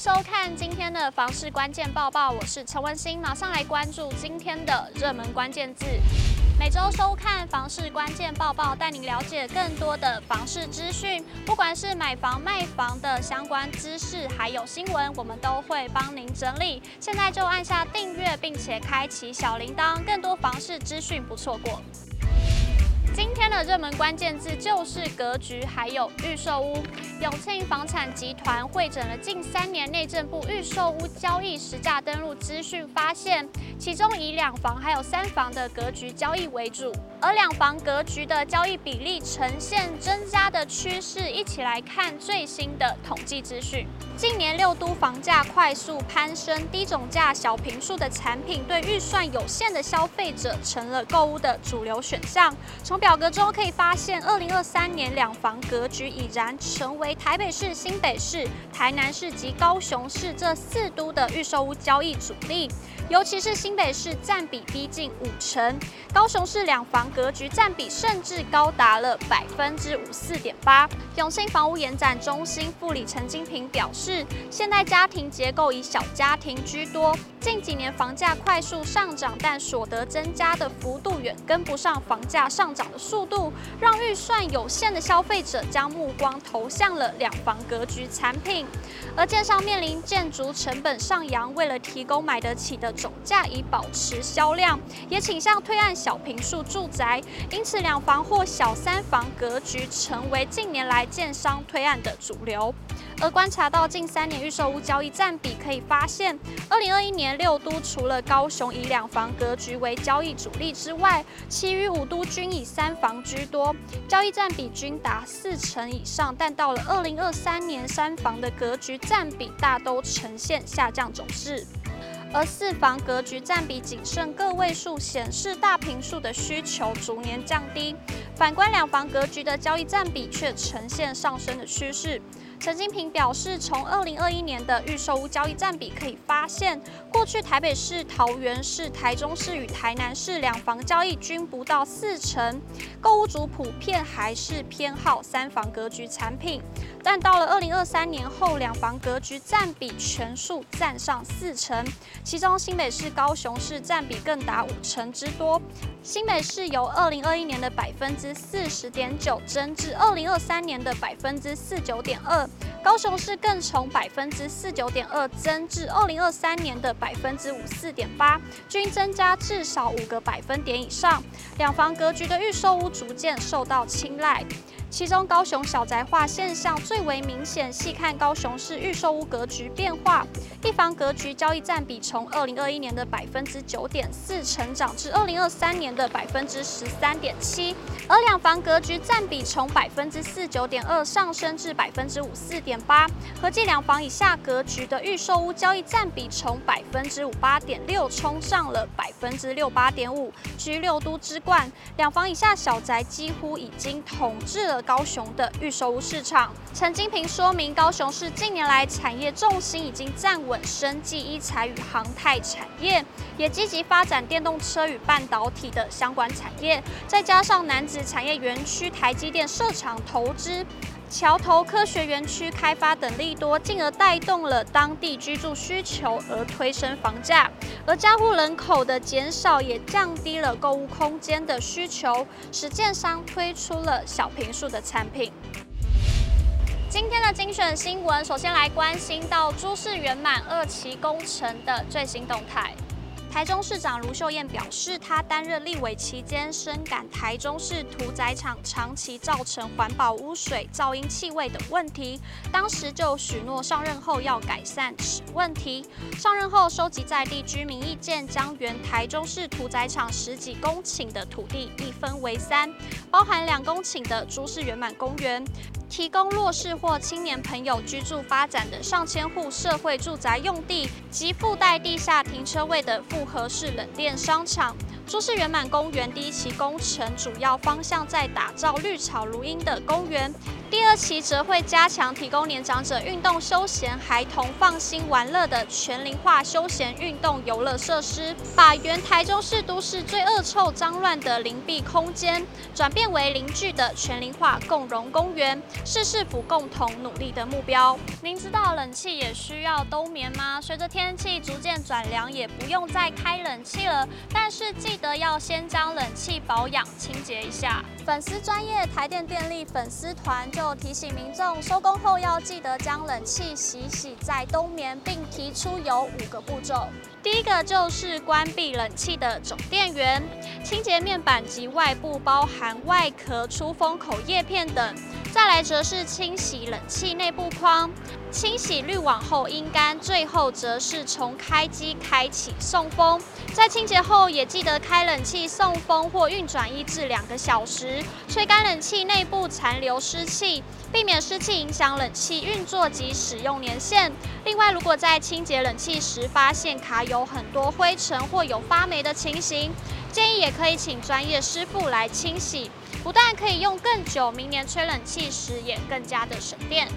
收看今天的房市关键报报，我是陈文心，马上来关注今天的热门关键字。每周收看房市关键报报，带您了解更多的房市资讯，不管是买房卖房的相关知识，还有新闻，我们都会帮您整理。现在就按下订阅，并且开启小铃铛，更多房市资讯不错过。今天的热门关键字就是格局，还有预售屋。永庆房产集团汇整了近三年内政部预售屋交易实价登录资讯，发现其中以两房还有三房的格局交易为主，而两房格局的交易比例呈现增加的趋势。一起来看最新的统计资讯。近年六都房价快速攀升，低总价小坪数的产品对预算有限的消费者成了购屋的主流选项。从表表格中可以发现，二零二三年两房格局已然成为台北市、新北市、台南市及高雄市这四都的预售屋交易主力。尤其是新北市占比逼近五成，高雄市两房格局占比甚至高达了百分之五四点八。永兴房屋延展中心副理陈金平表示，现代家庭结构以小家庭居多，近几年房价快速上涨，但所得增加的幅度远跟不上房价上涨的速度，让预算有限的消费者将目光投向了两房格局产品。而建商面临建筑成本上扬，为了提供买得起的总价以保持销量，也倾向推案小平数住宅，因此两房或小三房格局成为近年来建商推案的主流。而观察到近三年预售屋交易占比，可以发现，二零二一年六都除了高雄以两房格局为交易主力之外，其余五都均以三房居多，交易占比均达四成以上。但到了二零二三年，三房的格局占比大都呈现下降走势。而四房格局占比仅剩个位数，显示大坪数的需求逐年降低。反观两房格局的交易占比却呈现上升的趋势。陈金平表示，从二零二一年的预售屋交易占比可以发现，过去台北市、桃园市、台中市与台南市两房交易均不到四成，购屋族普遍还是偏好三房格局产品。但到了二零二三年后，两房格局占比全数占上四成，其中新北市、高雄市占比更达五成之多。新北市由二零二一年的百分之四十点九增至二零二三年的百分之四九点二。高雄市更从百分之四九点二增至二零二三年的百分之五四点八，均增加至少五个百分点以上。两房格局的预售屋逐渐受到青睐。其中高雄小宅化现象最为明显。细看高雄市预售屋格局变化，一房格局交易占比从二零二一年的百分之九点四成长至二零二三年的百分之十三点七，而两房格局占比从百分之四九点二上升至百分之五四点八。合计两房以下格局的预售屋交易占比从百分之五八点六冲上了百分之六八点五，居六都之冠。两房以下小宅几乎已经统治了。高雄的预售屋市场，陈金平说明，高雄市近年来产业重心已经站稳生技、医材与航太产业，也积极发展电动车与半导体的相关产业，再加上男子产业园区、台积电设厂投资。桥头科学园区开发等利多，进而带动了当地居住需求，而推升房价。而家户人口的减少，也降低了购物空间的需求，使建商推出了小坪数的产品。今天的精选新闻，首先来关心到株式圆满二期工程的最新动态。台中市长卢秀燕表示，她担任立委期间，深感台中市屠宰场长期造成环保污水、噪音、气味等问题，当时就许诺上任后要改善此问题。上任后收集在地居民意见，将原台中市屠宰场十几公顷的土地一分为三，包含两公顷的株式圆满公园。提供弱势或青年朋友居住发展的上千户社会住宅用地及附带地下停车位的复合式冷链商场。说是圆满公园第一期工程主要方向在打造绿草如茵的公园。第二期则会加强提供年长者运动休闲、孩童放心玩乐的全龄化休闲运动游乐设施，把原台中市都市最恶臭脏乱的邻避空间，转变为邻居的全龄化共融公园，是市府共同努力的目标。您知道冷气也需要冬眠吗？随着天气逐渐转凉，也不用再开冷气了，但是记得要先将冷气保养清洁一下。粉丝专业台电电力粉丝团就提醒民众，收工后要记得将冷气洗洗再冬眠，并提出有五个步骤。第一个就是关闭冷气的总电源，清洁面板及外部，包含外壳、出风口、叶片等。再来则是清洗冷气内部框，清洗滤网后阴干，最后则是从开机开启送风。在清洁后也记得开冷气送风或运转一至两个小时，吹干冷气内部残留湿气，避免湿气影响冷气运作及使用年限。另外，如果在清洁冷气时发现卡有很多灰尘或有发霉的情形，建议也可以请专业师傅来清洗。不但可以用更久，明年吹冷气时也更加的省电。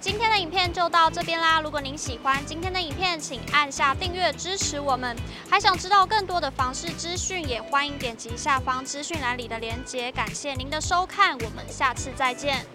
今天的影片就到这边啦，如果您喜欢今天的影片，请按下订阅支持我们。还想知道更多的房事资讯，也欢迎点击下方资讯栏里的链接。感谢您的收看，我们下次再见。